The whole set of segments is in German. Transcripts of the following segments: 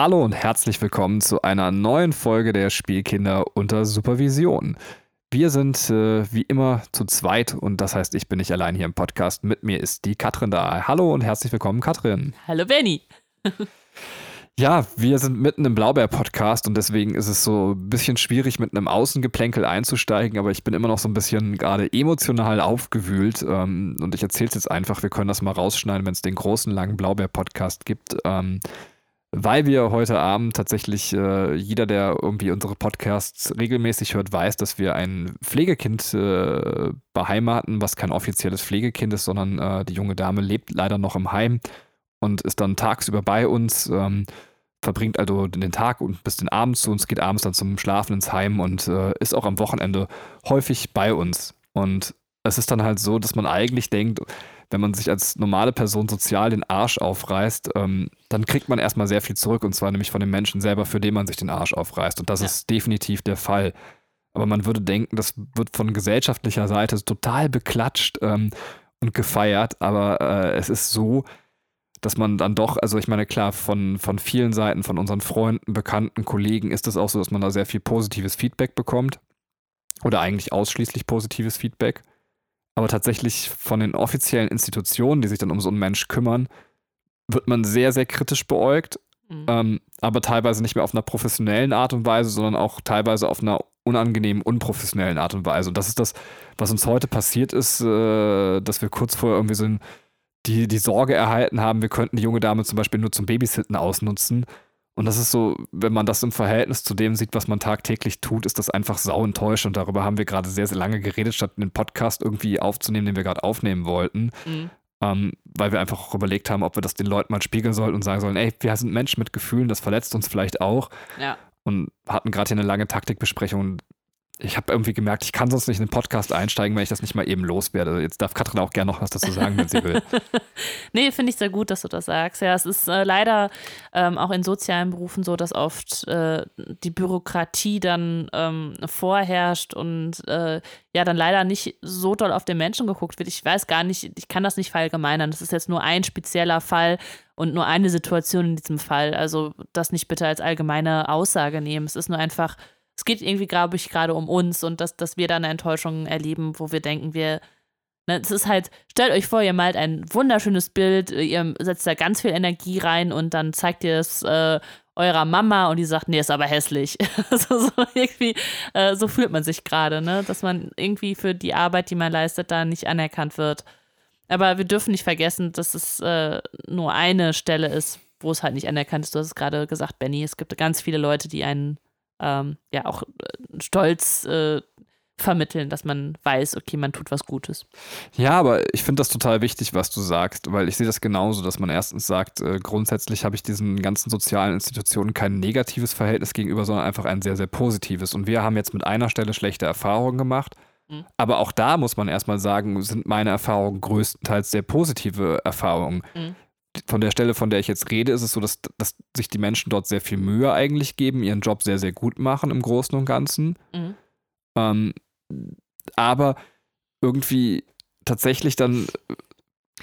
Hallo und herzlich willkommen zu einer neuen Folge der Spielkinder unter Supervision. Wir sind äh, wie immer zu zweit und das heißt, ich bin nicht allein hier im Podcast. Mit mir ist die Katrin da. Hallo und herzlich willkommen, Katrin. Hallo, Benny. ja, wir sind mitten im Blaubeer-Podcast und deswegen ist es so ein bisschen schwierig, mit einem Außengeplänkel einzusteigen, aber ich bin immer noch so ein bisschen gerade emotional aufgewühlt ähm, und ich erzähle es jetzt einfach. Wir können das mal rausschneiden, wenn es den großen, langen Blaubeer-Podcast gibt. Ähm, weil wir heute Abend tatsächlich, äh, jeder, der irgendwie unsere Podcasts regelmäßig hört, weiß, dass wir ein Pflegekind äh, beheimaten, was kein offizielles Pflegekind ist, sondern äh, die junge Dame lebt leider noch im Heim und ist dann tagsüber bei uns, ähm, verbringt also den Tag und bis den Abend zu uns, geht abends dann zum Schlafen ins Heim und äh, ist auch am Wochenende häufig bei uns. Und es ist dann halt so, dass man eigentlich denkt, wenn man sich als normale Person sozial den Arsch aufreißt, ähm, dann kriegt man erstmal sehr viel zurück und zwar nämlich von den Menschen selber, für den man sich den Arsch aufreißt. Und das ja. ist definitiv der Fall. Aber man würde denken, das wird von gesellschaftlicher Seite total beklatscht ähm, und gefeiert, aber äh, es ist so, dass man dann doch, also ich meine, klar, von, von vielen Seiten, von unseren Freunden, Bekannten, Kollegen ist es auch so, dass man da sehr viel positives Feedback bekommt. Oder eigentlich ausschließlich positives Feedback. Aber tatsächlich von den offiziellen Institutionen, die sich dann um so einen Mensch kümmern, wird man sehr, sehr kritisch beäugt. Mhm. Ähm, aber teilweise nicht mehr auf einer professionellen Art und Weise, sondern auch teilweise auf einer unangenehmen, unprofessionellen Art und Weise. Und das ist das, was uns heute passiert ist, äh, dass wir kurz vorher irgendwie so die, die Sorge erhalten haben, wir könnten die junge Dame zum Beispiel nur zum Babysitten ausnutzen. Und das ist so, wenn man das im Verhältnis zu dem sieht, was man tagtäglich tut, ist das einfach sau enttäuschend. Und darüber haben wir gerade sehr, sehr lange geredet, statt einen Podcast irgendwie aufzunehmen, den wir gerade aufnehmen wollten. Mhm. Ähm, weil wir einfach auch überlegt haben, ob wir das den Leuten mal spiegeln sollten und sagen sollen, ey, wir sind Menschen mit Gefühlen, das verletzt uns vielleicht auch. Ja. Und hatten gerade hier eine lange Taktikbesprechung ich habe irgendwie gemerkt, ich kann sonst nicht in den Podcast einsteigen, wenn ich das nicht mal eben loswerde. Jetzt darf Katrin auch gerne noch was dazu sagen, wenn sie will. nee, finde ich sehr gut, dass du das sagst. Ja, es ist äh, leider ähm, auch in sozialen Berufen so, dass oft äh, die Bürokratie dann ähm, vorherrscht und äh, ja, dann leider nicht so doll auf den Menschen geguckt wird. Ich weiß gar nicht, ich kann das nicht verallgemeinern. Das ist jetzt nur ein spezieller Fall und nur eine Situation in diesem Fall. Also das nicht bitte als allgemeine Aussage nehmen. Es ist nur einfach es geht irgendwie, glaube ich, gerade um uns und dass, dass wir da eine Enttäuschung erleben, wo wir denken, wir, ne, es ist halt, stellt euch vor, ihr malt ein wunderschönes Bild, ihr setzt da ganz viel Energie rein und dann zeigt ihr es äh, eurer Mama und die sagt, nee, ist aber hässlich. also so irgendwie, äh, so fühlt man sich gerade, ne? Dass man irgendwie für die Arbeit, die man leistet, da nicht anerkannt wird. Aber wir dürfen nicht vergessen, dass es äh, nur eine Stelle ist, wo es halt nicht anerkannt ist. Du hast es gerade gesagt, Benny. Es gibt ganz viele Leute, die einen ähm, ja auch äh, Stolz äh, vermitteln, dass man weiß, okay, man tut was Gutes. Ja, aber ich finde das total wichtig, was du sagst, weil ich sehe das genauso, dass man erstens sagt, äh, grundsätzlich habe ich diesen ganzen sozialen Institutionen kein negatives Verhältnis gegenüber, sondern einfach ein sehr, sehr positives. Und wir haben jetzt mit einer Stelle schlechte Erfahrungen gemacht. Mhm. Aber auch da muss man erstmal sagen, sind meine Erfahrungen größtenteils sehr positive Erfahrungen. Mhm von der Stelle, von der ich jetzt rede, ist es so, dass, dass sich die Menschen dort sehr viel Mühe eigentlich geben, ihren Job sehr, sehr gut machen im Großen und Ganzen. Mhm. Ähm, aber irgendwie tatsächlich dann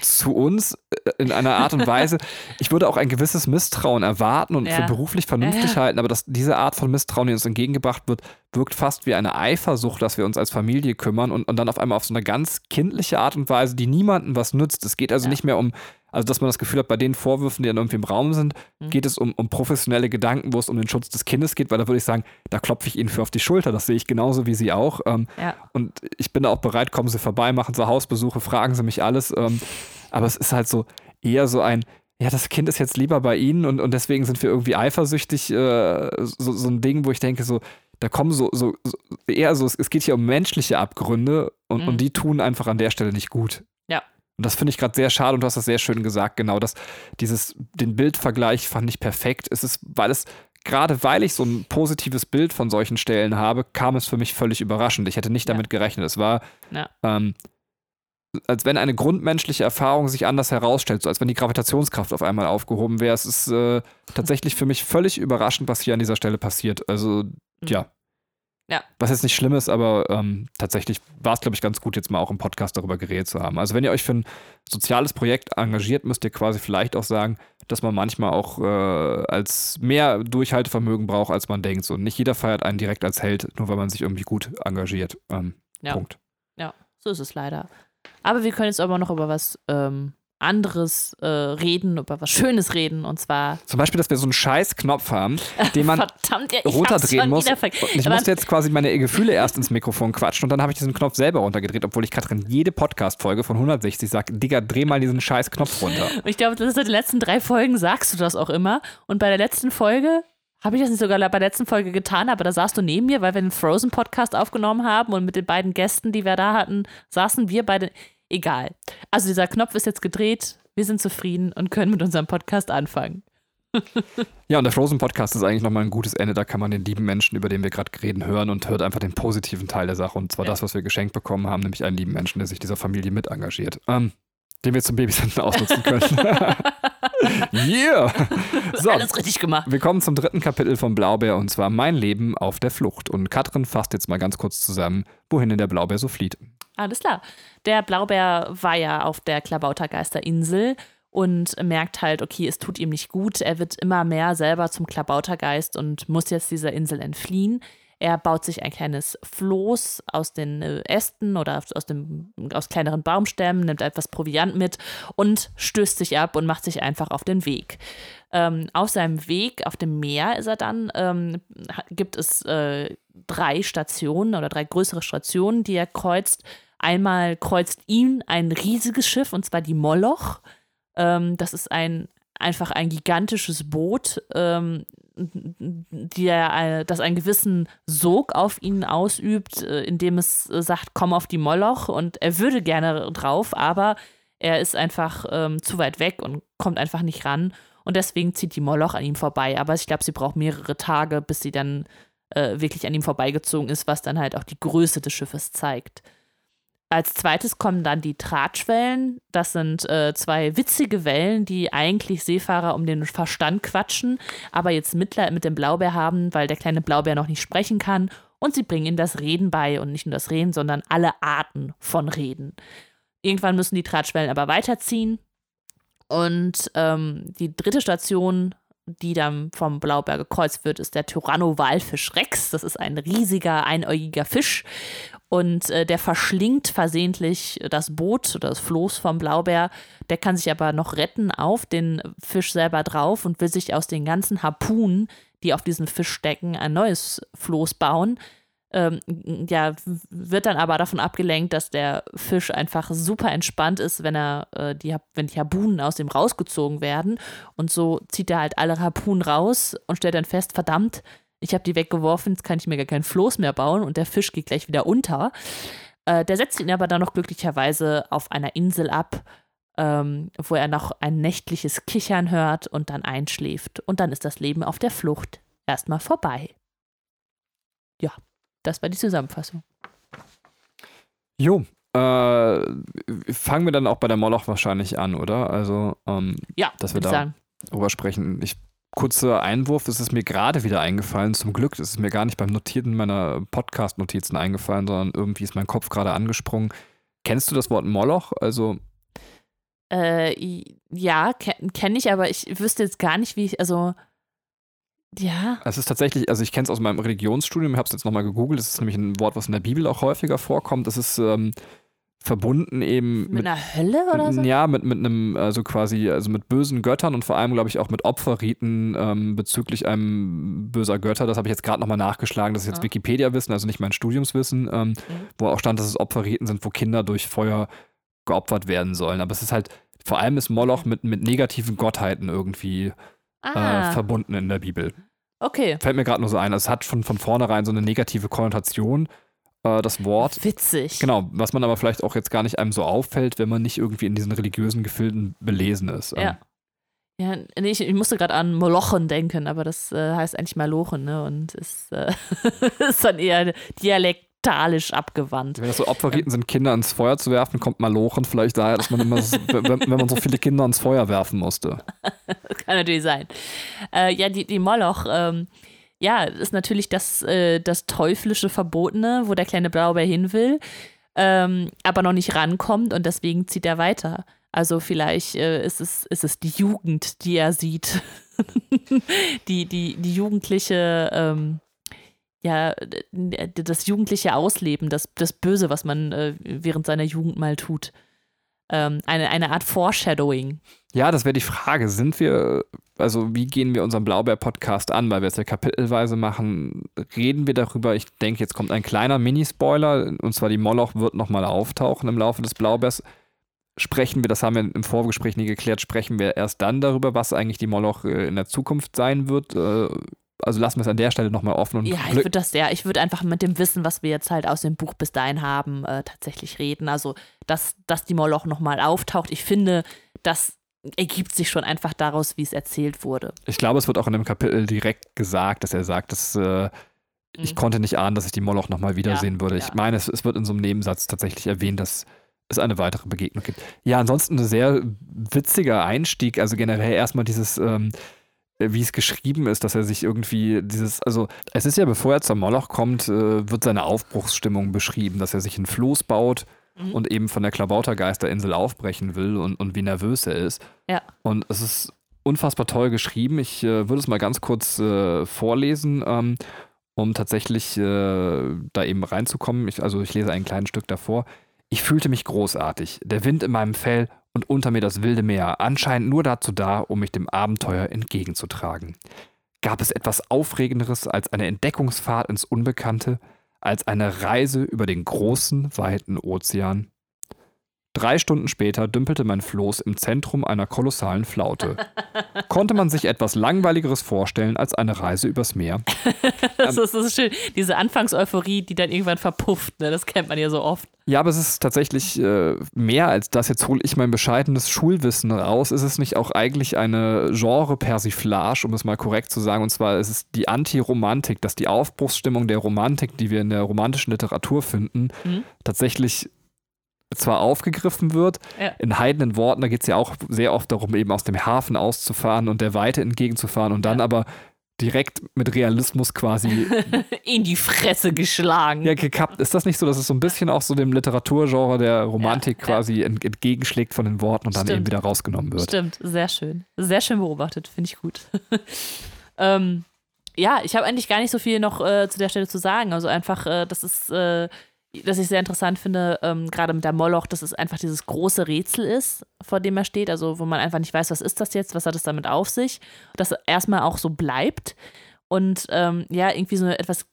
zu uns äh, in einer Art und Weise, ich würde auch ein gewisses Misstrauen erwarten und ja. für beruflich vernünftig ja. halten, aber dass diese Art von Misstrauen, die uns entgegengebracht wird, wirkt fast wie eine Eifersucht, dass wir uns als Familie kümmern und, und dann auf einmal auf so eine ganz kindliche Art und Weise, die niemandem was nützt. Es geht also ja. nicht mehr um also, dass man das Gefühl hat, bei den Vorwürfen, die dann irgendwie im Raum sind, mhm. geht es um, um professionelle Gedanken, wo es um den Schutz des Kindes geht, weil da würde ich sagen, da klopfe ich Ihnen für auf die Schulter. Das sehe ich genauso wie Sie auch. Ähm, ja. Und ich bin da auch bereit, kommen Sie vorbei, machen Sie Hausbesuche, fragen Sie mich alles. Ähm, aber es ist halt so eher so ein, ja, das Kind ist jetzt lieber bei Ihnen und, und deswegen sind wir irgendwie eifersüchtig. Äh, so, so ein Ding, wo ich denke, so, da kommen so, so, so eher so, es geht hier um menschliche Abgründe und, mhm. und die tun einfach an der Stelle nicht gut. Ja. Und das finde ich gerade sehr schade und du hast das sehr schön gesagt, genau, dass dieses, den Bildvergleich fand ich perfekt. Es ist, weil es, gerade weil ich so ein positives Bild von solchen Stellen habe, kam es für mich völlig überraschend. Ich hätte nicht ja. damit gerechnet. Es war, ja. ähm, als wenn eine grundmenschliche Erfahrung sich anders herausstellt, so als wenn die Gravitationskraft auf einmal aufgehoben wäre. Es ist äh, tatsächlich für mich völlig überraschend, was hier an dieser Stelle passiert. Also, mhm. ja. Ja. Was jetzt nicht schlimm ist, aber ähm, tatsächlich war es, glaube ich, ganz gut, jetzt mal auch im Podcast darüber geredet zu haben. Also wenn ihr euch für ein soziales Projekt engagiert, müsst ihr quasi vielleicht auch sagen, dass man manchmal auch äh, als mehr Durchhaltevermögen braucht, als man denkt. So nicht jeder feiert einen direkt als Held, nur weil man sich irgendwie gut engagiert. Ähm, Ja. Punkt. Ja, so ist es leider. Aber wir können jetzt aber noch über was ähm, anderes äh, reden, über was Schönes reden. Und zwar. Zum Beispiel, dass wir so einen scheiß Knopf haben, den man Verdammt, ja, runterdrehen muss. Und ich musste jetzt quasi meine Gefühle erst ins Mikrofon quatschen und dann habe ich diesen Knopf selber runtergedreht, obwohl ich Katrin jede Podcast-Folge von 160 sage, Digga, dreh mal diesen scheiß Knopf runter. Ich glaube, das ist in den letzten drei Folgen sagst du das auch immer. Und bei der letzten Folge habe ich das nicht sogar bei der letzten Folge getan, aber da saßt du neben mir, weil wir den Frozen-Podcast aufgenommen haben und mit den beiden Gästen, die wir da hatten, saßen wir beide. Egal. Also dieser Knopf ist jetzt gedreht, wir sind zufrieden und können mit unserem Podcast anfangen. Ja, und der Frozen-Podcast ist eigentlich nochmal ein gutes Ende. Da kann man den lieben Menschen, über den wir gerade reden, hören und hört einfach den positiven Teil der Sache. Und zwar Ja. das, was wir geschenkt bekommen haben, nämlich einen lieben Menschen, der sich dieser Familie mit engagiert. Ähm, den wir zum Babysitten ausnutzen können. yeah! So, Alles richtig gemacht. wir kommen zum dritten Kapitel von Blaubeer und zwar Mein Leben auf der Flucht. Und Katrin fasst jetzt mal ganz kurz zusammen, wohin denn der Blaubeer so flieht. Alles klar. Der Blaubeer war ja auf der Klabautergeisterinsel und merkt halt, okay, es tut ihm nicht gut. Er wird immer mehr selber zum Klabautergeist und muss jetzt dieser Insel entfliehen. Er baut sich ein kleines Floß aus den äh, Ästen oder aus, dem, aus kleineren Baumstämmen, nimmt etwas Proviant mit und stößt sich ab und macht sich einfach auf den Weg. Ähm, auf seinem Weg auf dem Meer ist er dann, ähm, gibt es äh, drei Stationen oder drei größere Stationen, die er kreuzt. Einmal kreuzt ihn ein riesiges Schiff, und zwar die Moloch. Ähm, das ist ein einfach ein gigantisches Boot, ähm, die er, äh, das einen gewissen Sog auf ihn ausübt, äh, indem es äh, sagt, komm auf die Moloch und er würde gerne drauf, aber er ist einfach ähm, zu weit weg und kommt einfach nicht ran und deswegen zieht die Moloch an ihm vorbei. Aber ich glaube, sie braucht mehrere Tage, bis sie dann äh, wirklich an ihm vorbeigezogen ist, was dann halt auch die Größe des Schiffes zeigt. Als zweites kommen dann die Tratschwellen. Das sind äh, zwei witzige Wellen, die eigentlich Seefahrer um den Verstand quatschen, aber jetzt Mitleid mit dem Blaubeer haben, weil der kleine Blaubeer noch nicht sprechen kann. Und sie bringen ihm das Reden bei und nicht nur das Reden, sondern alle Arten von Reden. Irgendwann müssen die Tratschwellen aber weiterziehen. Und ähm, die dritte Station, die dann vom Blaubeer gekreuzt wird, ist der Tyranno-Walfisch Rex. Das ist ein riesiger, einäugiger Fisch. Und äh, der verschlingt versehentlich das Boot oder das Floß vom Blaubeer. Der kann sich aber noch retten auf den Fisch selber drauf und will sich aus den ganzen Harpunen, die auf diesen Fisch stecken, ein neues Floß bauen. Ähm, ja, wird dann aber davon abgelenkt, dass der Fisch einfach super entspannt ist, wenn er äh, die, wenn die Harpunen aus dem rausgezogen werden. Und so zieht er halt alle Harpunen raus und stellt dann fest, verdammt, ich habe die weggeworfen, jetzt kann ich mir gar kein Floß mehr bauen und der Fisch geht gleich wieder unter. Äh, der setzt ihn aber dann noch glücklicherweise auf einer Insel ab, ähm, wo er noch ein nächtliches Kichern hört und dann einschläft. Und dann ist das Leben auf der Flucht erstmal vorbei. Ja, das war die Zusammenfassung. Jo, äh, fangen wir dann auch bei der Moloch wahrscheinlich an, oder? Also, ähm, Ja, Dass wir da- sagen. drüber sprechen. Ich, kurzer Einwurf, es ist mir gerade wieder eingefallen. Zum Glück ist es mir gar nicht beim Notieren meiner Podcast-Notizen eingefallen, sondern irgendwie ist mein Kopf gerade angesprungen. Kennst du das Wort Moloch? Also, Äh, ja, kenne kenn ich, aber ich wüsste jetzt gar nicht, wie ich, also, ja, es ist tatsächlich, also ich kenne es aus meinem Religionsstudium, ich habe es jetzt nochmal gegoogelt. Es ist nämlich ein Wort, was in der Bibel auch häufiger vorkommt. Es ist ähm, verbunden eben mit, mit einer Hölle oder so? Ja, mit, mit einem, also quasi, also mit bösen Göttern und vor allem, glaube ich, auch mit Opferriten ähm, bezüglich einem böser Götter. Das habe ich jetzt gerade nochmal nachgeschlagen. Das ist jetzt Ah. Wikipedia-Wissen, also nicht mein Studiumswissen, ähm, wo auch stand, dass es Opferriten sind, wo Kinder durch Feuer geopfert werden sollen. Aber es ist halt, vor allem ist Moloch mit, mit negativen Gottheiten irgendwie Ah, äh, verbunden in der Bibel. okay. Fällt mir gerade nur so ein. Es hat von, von vornherein so eine negative Konnotation, äh, das Wort. Witzig. Genau, was man aber vielleicht auch jetzt gar nicht einem so auffällt, wenn man nicht irgendwie in diesen religiösen Gefilden belesen ist. Ähm, Ja. Ja, nee, ich, ich musste gerade an Molochen denken, aber das äh, heißt eigentlich Malochen, ne? Und ist, äh, ist dann eher dialektalisch abgewandt. Wenn das so Opferriten sind, Kinder ins Feuer zu werfen, kommt Malochen vielleicht daher, dass man immer, so, wenn, wenn man so viele Kinder ins Feuer werfen musste. Kann natürlich sein. Äh, ja, die, die Moloch ähm, ja, ist natürlich das, äh, das teuflische Verbotene, wo der kleine Blaubeer hin will, ähm, aber noch nicht rankommt und deswegen zieht er weiter. Also vielleicht äh, ist, es, ist es die Jugend, die er sieht. die, die, die jugendliche, ähm, ja, das jugendliche Ausleben, das, das Böse, was man äh, während seiner Jugend mal tut. Ähm, eine, eine Art Foreshadowing. Ja, das wäre die Frage. Sind wir, also wie gehen wir unseren Blaubeer-Podcast an, weil wir es ja kapitelweise machen? Reden wir darüber? Ich denke, jetzt kommt ein kleiner Mini-Spoiler, und zwar die Moloch wird nochmal auftauchen im Laufe des Blaubeers sprechen wir, das haben wir im Vorgespräch nie geklärt, sprechen wir erst dann darüber, was eigentlich die Moloch äh, in der Zukunft sein wird. Äh, also lassen wir es an der Stelle nochmal offen. Und ja, ich würde das ja, ich würde einfach mit dem Wissen, was wir jetzt halt aus dem Buch bis dahin haben, äh, tatsächlich reden. Also, dass, dass die Moloch nochmal auftaucht. Ich finde, das ergibt sich schon einfach daraus, wie es erzählt wurde. Ich glaube, es wird auch in dem Kapitel direkt gesagt, dass er sagt, dass äh, ich mhm. konnte nicht ahnen, dass ich die Moloch nochmal wiedersehen ja, würde. Ich ja. meine, es, es, wird in so einem Nebensatz tatsächlich erwähnt, dass es eine weitere Begegnung gibt. Ja, ansonsten ein sehr witziger Einstieg. Also generell erstmal dieses, ähm, wie es geschrieben ist, dass er sich irgendwie dieses, also es ist ja, bevor er zum Moloch kommt, äh, wird seine Aufbruchsstimmung beschrieben, dass er sich ein Floß baut mhm. und eben von der Klabautergeisterinsel aufbrechen will und, und wie nervös er ist. Ja. Und es ist unfassbar toll geschrieben. Ich äh, würde es mal ganz kurz äh, vorlesen. Ähm, um tatsächlich äh, da eben reinzukommen. Ich, also ich lese ein kleines Stück davor. Ich fühlte mich großartig, der Wind in meinem Fell und unter mir das wilde Meer, anscheinend nur dazu da, um mich dem Abenteuer entgegenzutragen. Gab es etwas Aufregenderes als eine Entdeckungsfahrt ins Unbekannte, als eine Reise über den großen, weiten Ozean? Drei Stunden später dümpelte mein Floß im Zentrum einer kolossalen Flaute. Konnte man sich etwas Langweiligeres vorstellen als eine Reise übers Meer? das, ist, das ist schön. Diese Anfangseuphorie, die dann irgendwann verpufft, ne? das kennt man ja so oft. Ja, aber es ist tatsächlich äh, mehr als das. Jetzt hole ich mein bescheidenes Schulwissen raus. Ist es nicht auch eigentlich eine Genre-Persiflage, um es mal korrekt zu sagen? Und zwar ist es die Anti-Romantik, dass die Aufbruchsstimmung der Romantik, die wir in der romantischen Literatur finden, mhm. tatsächlich zwar aufgegriffen wird, ja. in heidenen Worten, da geht es ja auch sehr oft darum, eben aus dem Hafen auszufahren und der Weite entgegenzufahren und dann ja. aber direkt mit Realismus quasi in die Fresse geschlagen. Ja, gekappt. Ist das nicht so, dass es so ein bisschen auch so dem Literaturgenre der Romantik ja, quasi ent entgegenschlägt von den Worten und Stimmt. dann eben wieder rausgenommen wird? Stimmt, sehr schön. Sehr schön beobachtet, finde ich gut. ähm, ja, ich habe eigentlich gar nicht so viel noch äh, zu der Stelle zu sagen. Also einfach, äh, das ist äh, dass ich sehr interessant finde, ähm, gerade mit der Moloch, dass es einfach dieses große Rätsel ist, vor dem er steht, also wo man einfach nicht weiß, was ist das jetzt, was hat es damit auf sich, dass er erstmal auch so bleibt und ähm, ja, irgendwie so eine etwas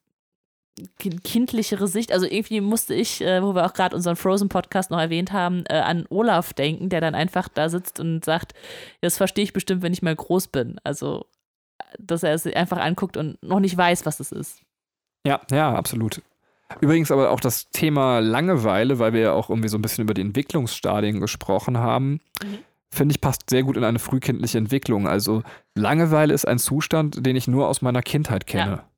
kindlichere Sicht, also irgendwie musste ich, äh, wo wir auch gerade unseren Frozen-Podcast noch erwähnt haben, äh, an Olaf denken, der dann einfach da sitzt und sagt, das verstehe ich bestimmt, wenn ich mal groß bin, also dass er es einfach anguckt und noch nicht weiß, was es ist. Ja, ja, absolut. Übrigens aber auch das Thema Langeweile, weil wir ja auch irgendwie so ein bisschen über die Entwicklungsstadien gesprochen haben, mhm. finde ich, passt sehr gut in eine frühkindliche Entwicklung. Also Langeweile ist ein Zustand, den ich nur aus meiner Kindheit kenne. Ja.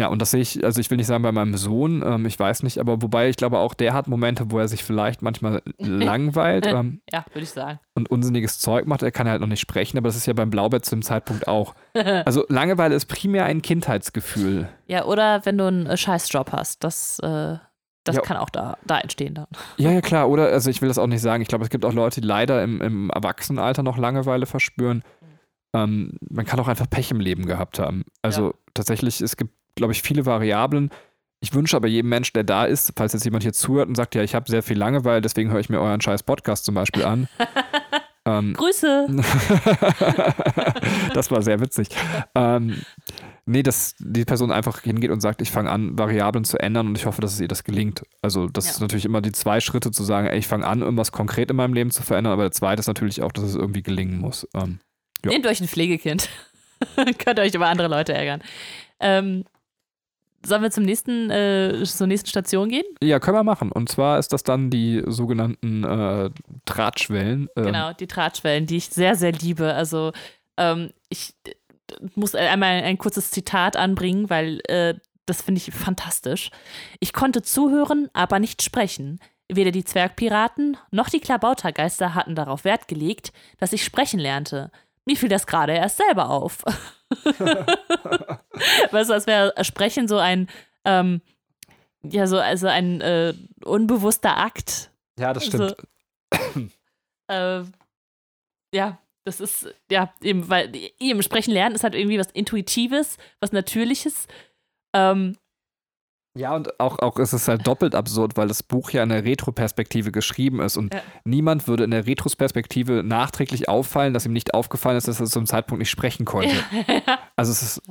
Ja, und das sehe ich, also ich will nicht sagen bei meinem Sohn, ähm, ich weiß nicht, aber wobei ich glaube auch der hat Momente, wo er sich vielleicht manchmal langweilt. Ähm, ja, würde ich sagen. Und unsinniges Zeug macht, er kann halt noch nicht sprechen, aber das ist ja beim Blaubett zu dem Zeitpunkt auch. also Langeweile ist primär ein Kindheitsgefühl. Ja, oder wenn du einen äh, Scheißjob hast, das, äh, das ja. kann auch da, da entstehen dann. Ja, ja, klar, oder, also ich will das auch nicht sagen, ich glaube, es gibt auch Leute, die leider im, im Erwachsenenalter noch Langeweile verspüren. Ähm, man kann auch einfach Pech im Leben gehabt haben. Also ja. tatsächlich, es gibt glaube ich, viele Variablen. Ich wünsche aber jedem Menschen, der da ist, falls jetzt jemand hier zuhört und sagt, ja, ich habe sehr viel Langeweile, deswegen höre ich mir euren scheiß Podcast zum Beispiel an. ähm, Grüße! das war sehr witzig. Ähm, nee, dass die Person einfach hingeht und sagt, ich fange an, Variablen zu ändern und ich hoffe, dass es ihr das gelingt. Also, das ja. ist natürlich immer die zwei Schritte zu sagen, ey, ich fange an, irgendwas konkret in meinem Leben zu verändern, aber der zweite ist natürlich auch, dass es irgendwie gelingen muss. Ähm, ja. Nehmt euch ein Pflegekind. Könnt ihr euch über andere Leute ärgern. Ähm, Sollen wir zum nächsten, äh, zur nächsten Station gehen? Ja, können wir machen. Und zwar ist das dann die sogenannten äh, Drahtschwellen. Ähm. Genau, die Drahtschwellen, die ich sehr, sehr liebe. Also ähm, ich muss einmal ein kurzes Zitat anbringen, weil äh, das finde ich fantastisch. Ich konnte zuhören, aber nicht sprechen. Weder die Zwergpiraten noch die Klabautergeister hatten darauf Wert gelegt, dass ich sprechen lernte. Mir fiel das gerade erst selber auf. weißt du, als wäre Sprechen so ein, ähm, ja, so, also ein äh, unbewusster Akt. Ja, das stimmt. Also, äh, ja, das ist, ja, eben, weil eben Sprechen lernen ist halt irgendwie was Intuitives, was Natürliches. Ähm, ja, und auch, auch ist es halt doppelt absurd, weil das Buch ja in der Retroperspektive geschrieben ist und ja. niemand würde in der Retrospektive nachträglich auffallen, dass ihm nicht aufgefallen ist, dass er zum Zeitpunkt nicht sprechen konnte. Ja. Also es ist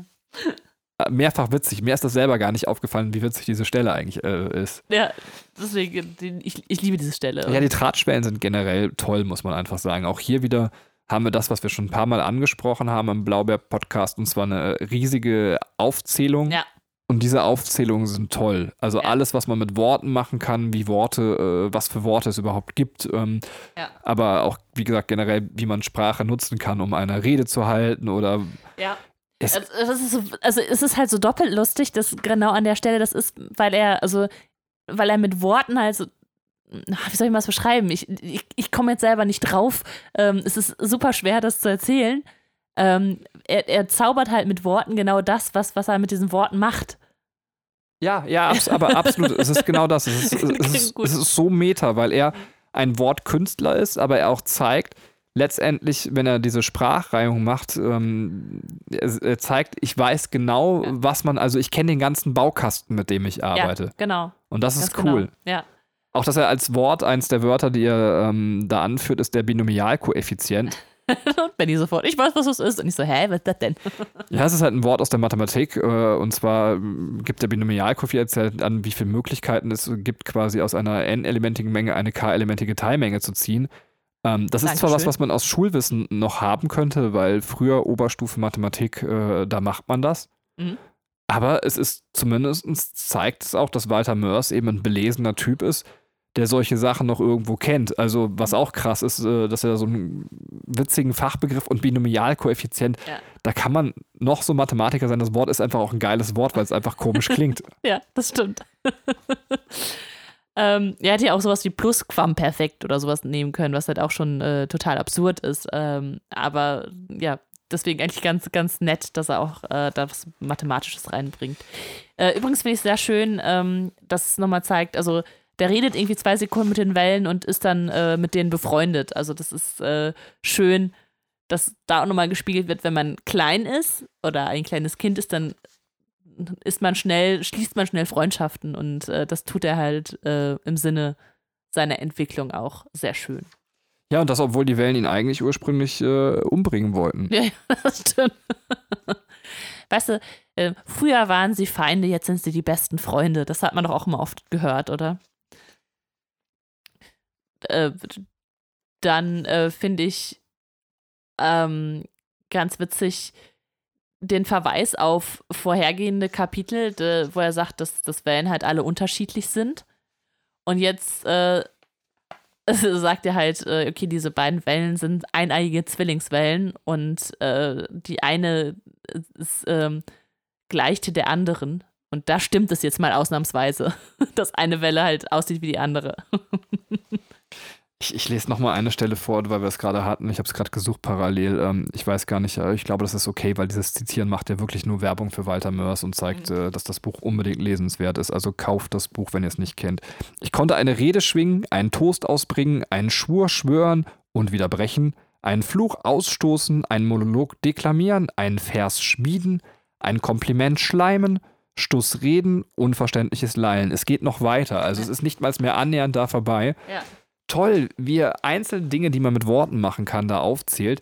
mehrfach witzig. Mir ist das selber gar nicht aufgefallen, wie witzig diese Stelle eigentlich äh, ist. Ja, deswegen, ich, ich liebe diese Stelle. Ja, die Drahtschwellen sind generell toll, muss man einfach sagen. Auch hier wieder haben wir das, was wir schon ein paar Mal angesprochen haben im Blaubeer-Podcast, und zwar eine riesige Aufzählung. Ja. Und diese Aufzählungen sind toll. Also alles, was man mit Worten machen kann, wie Worte, äh, was für Worte es überhaupt gibt. Ähm, ja. Aber auch, wie gesagt, generell, wie man Sprache nutzen kann, um eine Rede zu halten oder. Ja. Es, also, so, also es ist halt so doppelt lustig, dass genau an der Stelle das ist, weil er, also, weil er mit Worten halt so wie soll ich mal das beschreiben? Ich, ich, ich komme jetzt selber nicht drauf. Ähm, es ist super schwer, das zu erzählen. Ähm, er, er zaubert halt mit Worten genau das, was, was er mit diesen Worten macht. Ja, ja, abs aber absolut. es ist genau das. Es ist, es, ist, es ist so meta, weil er ein Wortkünstler ist, aber er auch zeigt, letztendlich, wenn er diese Sprachreihung macht, ähm, er, er, zeigt, ich weiß genau, ja. was man, also ich kenne den ganzen Baukasten, mit dem ich arbeite. Ja, genau. Und das ist cool. Genau. Ja. Auch dass er als Wort, eins der Wörter, die er ähm, da anführt, ist der Binomialkoeffizient. und Benny sofort, ich weiß, was das ist. Und ich so, hä, was ist das denn? ja, es ist halt ein Wort aus der Mathematik. Äh, und zwar ähm, gibt der Binomialkoeffizient an, wie viele Möglichkeiten es gibt, quasi aus einer n-elementigen Menge eine k-elementige Teilmenge zu ziehen. Ähm, das Dankeschön. ist zwar was, was man aus Schulwissen noch haben könnte, weil früher Oberstufe Mathematik, äh, da macht man das. Mhm. Aber es ist zumindest, zeigt es auch, dass Walter Mörs eben ein belesener Typ ist, der solche Sachen noch irgendwo kennt. Also, was auch krass ist, äh, dass er so einen witzigen Fachbegriff und Binomialkoeffizient, ja. da kann man noch so Mathematiker sein. Das Wort ist einfach auch ein geiles Wort, weil es einfach komisch klingt. ja, das stimmt. ähm, er hätte ja auch sowas wie Plusquamperfekt oder sowas nehmen können, was halt auch schon äh, total absurd ist. Ähm, aber ja, deswegen eigentlich ganz, ganz nett, dass er auch äh, da was Mathematisches reinbringt. Äh, übrigens finde ich es sehr schön, ähm, dass es nochmal zeigt, also der redet irgendwie zwei Sekunden mit den Wellen und ist dann äh, mit denen befreundet. Also das ist äh, schön, dass da auch nochmal gespiegelt wird, wenn man klein ist oder ein kleines Kind ist, dann ist man schnell, schließt man schnell Freundschaften und äh, das tut er halt äh, im Sinne seiner Entwicklung auch sehr schön. Ja, und das, obwohl die Wellen ihn eigentlich ursprünglich äh, umbringen wollten. Ja, das stimmt. weißt du, äh, früher waren sie Feinde, jetzt sind sie die besten Freunde. Das hat man doch auch immer oft gehört, oder? Äh, dann äh, finde ich ähm, ganz witzig den Verweis auf vorhergehende Kapitel, de, wo er sagt, dass, dass Wellen halt alle unterschiedlich sind. Und jetzt äh, sagt er halt, äh, okay, diese beiden Wellen sind eineiige Zwillingswellen und äh, die eine ist ähm, gleicht der anderen. Und da stimmt es jetzt mal ausnahmsweise, dass eine Welle halt aussieht wie die andere. Ich, ich lese nochmal eine Stelle vor, weil wir es gerade hatten. Ich habe es gerade gesucht parallel. Ähm, ich weiß gar nicht, äh, ich glaube, das ist okay, weil dieses Zitieren macht ja wirklich nur Werbung für Walter Mörs und zeigt, mhm. äh, dass das Buch unbedingt lesenswert ist. Also kauft das Buch, wenn ihr es nicht kennt. Ich konnte eine Rede schwingen, einen Toast ausbringen, einen Schwur schwören und wieder brechen, einen Fluch ausstoßen, einen Monolog deklamieren, einen Vers schmieden, ein Kompliment schleimen, Stuss reden, unverständliches Lallen. Es geht noch weiter. Also es ist nicht mal mehr annähernd da vorbei. Ja toll, wie er einzelne Dinge, die man mit Worten machen kann, da aufzählt.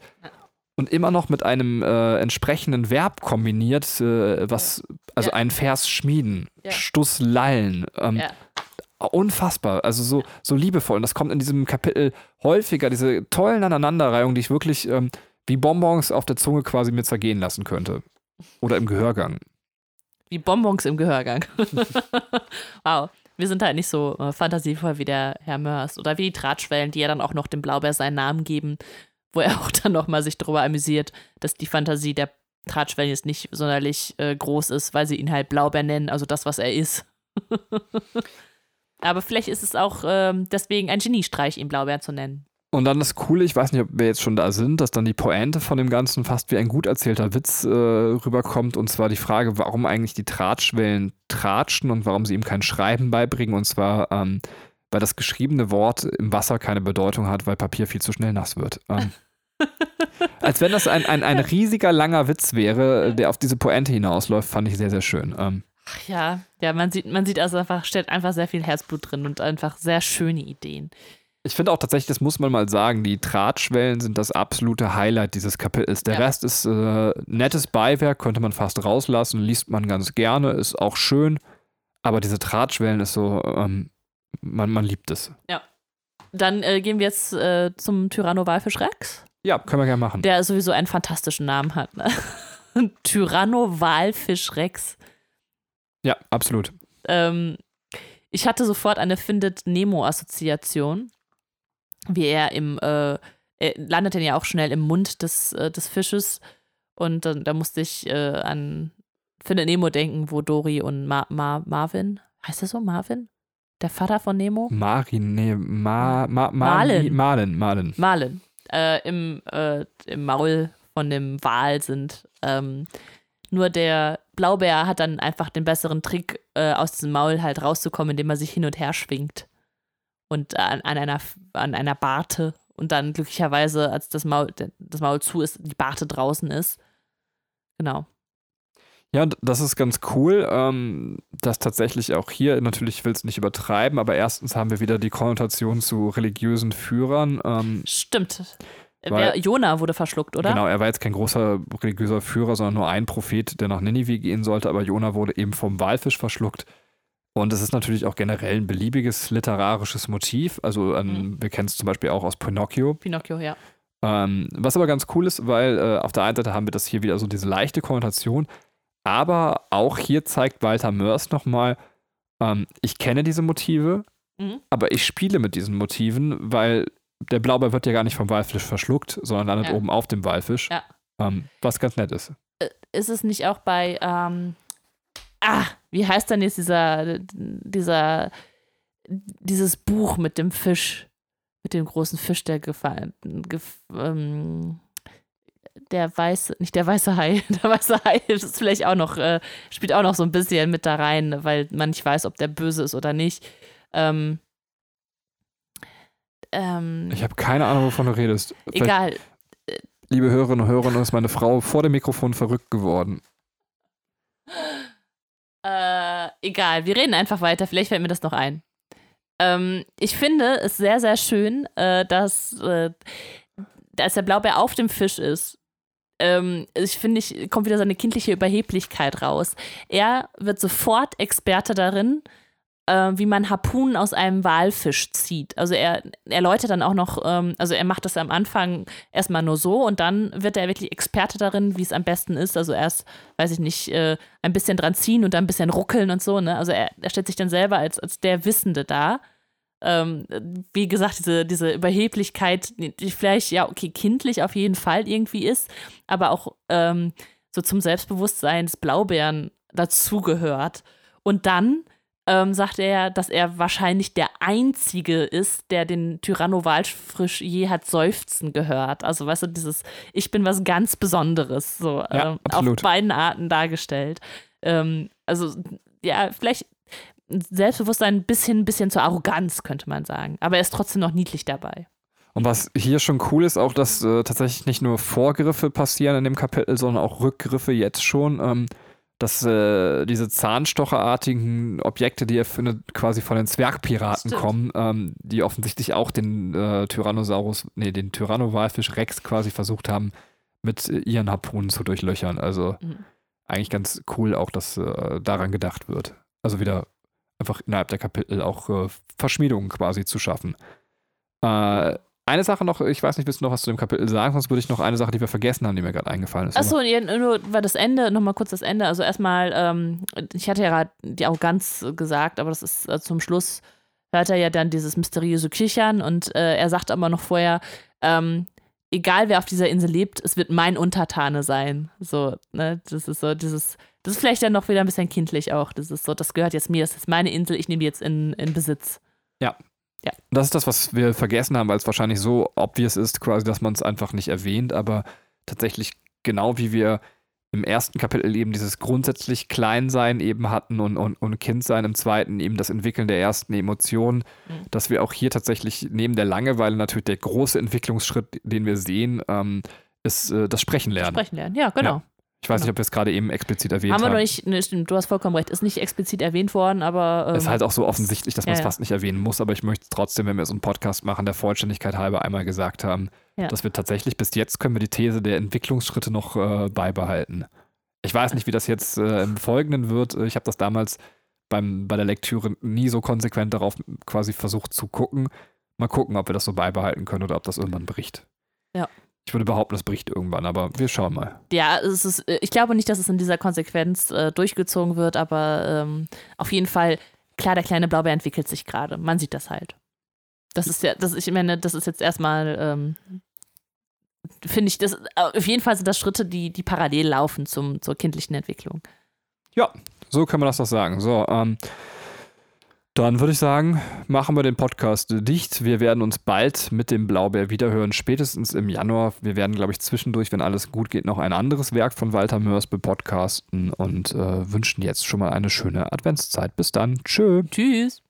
Und immer noch mit einem äh, entsprechenden Verb kombiniert, äh, was, also ja. ein Vers schmieden, ja. Stuss lallen. Ähm, ja. Unfassbar, also so, so liebevoll. Und das kommt in diesem Kapitel häufiger, diese tollen Aneinanderreihungen, die ich wirklich ähm, wie Bonbons auf der Zunge quasi mir zergehen lassen könnte. Oder im Gehörgang. Wie Bonbons im Gehörgang. wow wir sind halt nicht so äh, fantasievoll wie der Herr Mörs oder wie die Drahtschwellen, die ja dann auch noch dem Blaubeer seinen Namen geben, wo er auch dann nochmal sich darüber amüsiert, dass die Fantasie der Drahtschwellen jetzt nicht sonderlich äh, groß ist, weil sie ihn halt Blaubeer nennen, also das, was er ist. Aber vielleicht ist es auch ähm, deswegen ein Geniestreich, ihn Blaubeer zu nennen. Und dann das Coole, ich weiß nicht, ob wir jetzt schon da sind, dass dann die Pointe von dem Ganzen fast wie ein gut erzählter Witz äh, rüberkommt. Und zwar die Frage, warum eigentlich die Tratschwellen tratschen und warum sie ihm kein Schreiben beibringen. Und zwar, ähm, weil das geschriebene Wort im Wasser keine Bedeutung hat, weil Papier viel zu schnell nass wird. Ähm, als wenn das ein, ein, ein riesiger, langer Witz wäre, der auf diese Pointe hinausläuft, fand ich sehr, sehr schön. Ähm, Ach ja, ja, man sieht, man sieht also einfach, steckt einfach sehr viel Herzblut drin und einfach sehr schöne Ideen. Ich finde auch tatsächlich, das muss man mal sagen, die Drahtschwellen sind das absolute Highlight dieses Kapitels. Der Ja. Rest ist äh, nettes Beiwerk, könnte man fast rauslassen, liest man ganz gerne, ist auch schön. Aber diese Drahtschwellen ist so, ähm, man, man liebt es. Dann äh, gehen wir jetzt äh, zum Tyranno-Walfisch Rex, Ja, können wir gerne machen. der sowieso einen fantastischen Namen hat. Ne? Tyranno-Walfisch Rex. ja, absolut. Ähm, ich hatte sofort eine Findet Nemo-Assoziation, wie er im, äh, er landet dann ja auch schnell im Mund des, äh, des Fisches und dann, da musste ich äh, an Findet Nemo denken, wo Dory und Ma Ma Marvin, heißt er so, Marvin? Der Vater von Nemo? Marin, nee, Ma, Ma, Ma, Malen. Malen, Malen. Marlin, äh, im, äh, im Maul von dem Wal sind. Ähm, nur der Blaubär hat dann einfach den besseren Trick, äh, aus diesem Maul halt rauszukommen, indem er sich hin und her schwingt. Und an, an, einer, an einer Barte. Und dann glücklicherweise, als das Maul, das Maul zu ist, die Barte draußen ist. Genau. Ja, das ist ganz cool, ähm, dass tatsächlich auch hier, natürlich will es nicht übertreiben, aber erstens haben wir wieder die Konnotation zu religiösen Führern. Ähm, Stimmt. Weil- Jona wurde verschluckt, oder? Genau, er war jetzt kein großer religiöser Führer, sondern nur ein Prophet, der nach Ninive gehen sollte, aber Jona wurde eben vom Walfisch verschluckt. Und es ist natürlich auch generell ein beliebiges literarisches Motiv. Also ähm, Mhm. wir kennen es zum Beispiel auch aus Pinocchio. Pinocchio, ja. Ähm, was aber ganz cool ist, weil äh, auf der einen Seite haben wir das hier wieder so diese leichte Konnotation, aber auch hier zeigt Walter Mörs nochmal, ähm, ich kenne diese Motive, Mhm. aber ich spiele mit diesen Motiven, weil der Blaubeer wird ja gar nicht vom Walfisch verschluckt, sondern landet Ja. oben auf dem Walfisch, Ja. ähm, was ganz nett ist. ist es nicht auch bei, ähm, ah, wie heißt denn jetzt dieser, dieser, dieses Buch mit dem Fisch, mit dem großen Fisch, der gefallen, gef, ähm, der weiße, nicht der weiße Hai, der weiße Hai ist vielleicht auch noch, äh, spielt auch noch so ein bisschen mit da rein, weil man nicht weiß, ob der böse ist oder nicht. Ähm, ähm, Ich habe keine Ahnung, wovon du redest. Vielleicht, egal, liebe Hörerinnen und Hörer, ist meine Frau vor dem Mikrofon verrückt geworden. Äh, egal, wir reden einfach weiter. Vielleicht fällt mir das noch ein. Ähm, ich finde es sehr, sehr schön, äh, dass, äh, als der Blaubeer auf dem Fisch ist, ähm, ich finde, ich kommt wieder seine kindliche Überheblichkeit raus. Er wird sofort Experte darin, äh, wie man Harpunen aus einem Walfisch zieht. Also er erläutert dann auch noch, ähm, also er macht das am Anfang erstmal nur so und dann wird er wirklich Experte darin, wie es am besten ist. Also erst, weiß ich nicht, äh, ein bisschen dran ziehen und dann ein bisschen ruckeln und so. Ne? Also er, er stellt sich dann selber als, als der Wissende dar. Ähm, wie gesagt, diese, diese Überheblichkeit, die vielleicht, ja, okay, kindlich auf jeden Fall irgendwie ist, aber auch ähm, so zum Selbstbewusstsein des Blaubeeren dazugehört. Und dann ähm, sagt er, dass er wahrscheinlich der Einzige ist, der den Tyranno Walfisch je hat seufzen gehört. Also, weißt du, dieses Ich bin was ganz Besonderes, so Ja, ähm, auf beiden Arten dargestellt. Ähm, also, ja, vielleicht Selbstbewusstsein bis hin, bis hin zur Arroganz, könnte man sagen. Aber er ist trotzdem noch niedlich dabei. Und was hier schon cool ist, auch, dass äh, tatsächlich nicht nur Vorgriffe passieren in dem Kapitel, sondern auch Rückgriffe jetzt schon. Ähm, dass äh, diese zahnstocherartigen Objekte, die er findet, quasi von den Zwergpiraten Stimmt. kommen, ähm, die offensichtlich auch den äh, Tyrannosaurus, nee, den Tyranno-Walfisch Rex quasi versucht haben, mit äh, ihren Harpunen zu durchlöchern. Also Mhm. eigentlich ganz cool auch, dass äh, daran gedacht wird. Also wieder einfach innerhalb der Kapitel auch äh, Verschmiedungen quasi zu schaffen. Äh, eine Sache noch, ich weiß nicht, willst du noch was zu dem Kapitel sagen, sonst würde ich noch eine Sache, die wir vergessen haben, die mir gerade eingefallen ist. Achso, nur war das Ende, nochmal kurz das Ende. Also erstmal, ähm, ich hatte ja gerade die Arroganz gesagt, aber das ist äh, zum Schluss, hört er ja dann dieses mysteriöse Kichern und äh, er sagt aber noch vorher, ähm, egal wer auf dieser Insel lebt, es wird mein Untertane sein. So, ne, das ist so dieses, das ist vielleicht dann noch wieder ein bisschen kindlich auch. Das ist so, das gehört jetzt mir, das ist meine Insel, ich nehme die jetzt in, in Besitz. Ja. Das ist das, was wir vergessen haben, weil es wahrscheinlich so obvious ist, quasi, dass man es einfach nicht erwähnt, aber tatsächlich genau wie wir im ersten Kapitel eben dieses grundsätzlich Kleinsein eben hatten und, und, und Kindsein im zweiten eben das Entwickeln der ersten Emotionen, mhm. dass wir auch hier tatsächlich neben der Langeweile natürlich der große Entwicklungsschritt, den wir sehen, ähm, ist äh, das Sprechen lernen. Sprechen lernen, ja, genau. Ja. Ich weiß genau. nicht, ob wir es gerade eben explizit erwähnt haben. Haben wir noch nicht, ne, stimmt, du hast vollkommen recht, ist nicht explizit erwähnt worden, aber. Ähm, ist halt auch so offensichtlich, dass man es ja, fast nicht erwähnen muss, aber ich möchte es trotzdem, wenn wir so einen Podcast machen, der Vollständigkeit halber einmal gesagt haben, ja. dass wir tatsächlich bis jetzt können wir die These der Entwicklungsschritte noch äh, beibehalten. Ich weiß nicht, wie das jetzt äh, im Folgenden wird. Ich habe das damals beim, bei der Lektüre nie so konsequent darauf quasi versucht zu gucken. Mal gucken, ob wir das so beibehalten können oder ob das irgendwann bricht. Ja. Ich würde behaupten, das bricht irgendwann, aber wir schauen mal. Ja, es ist, äh, ich glaube nicht, dass es in dieser Konsequenz äh, durchgezogen wird, aber ähm, auf jeden Fall, klar, der kleine Blaubeer entwickelt sich gerade. Man sieht das halt. Das ist ja, das, ich meine, das ist jetzt erstmal, ähm, finde ich, das, auf jeden Fall sind das Schritte, die, die parallel laufen zum, zur kindlichen Entwicklung. Ja, so kann man das doch sagen. So, ähm, dann würde ich sagen, machen wir den Podcast dicht. Wir werden uns bald mit dem Blaubeer wiederhören, spätestens im Januar. Wir werden, glaube ich, zwischendurch, wenn alles gut geht, noch ein anderes Werk von Walter Mörs bepodcasten und äh, wünschen jetzt schon mal eine schöne Adventszeit. Bis dann. Tschö. Tschüss.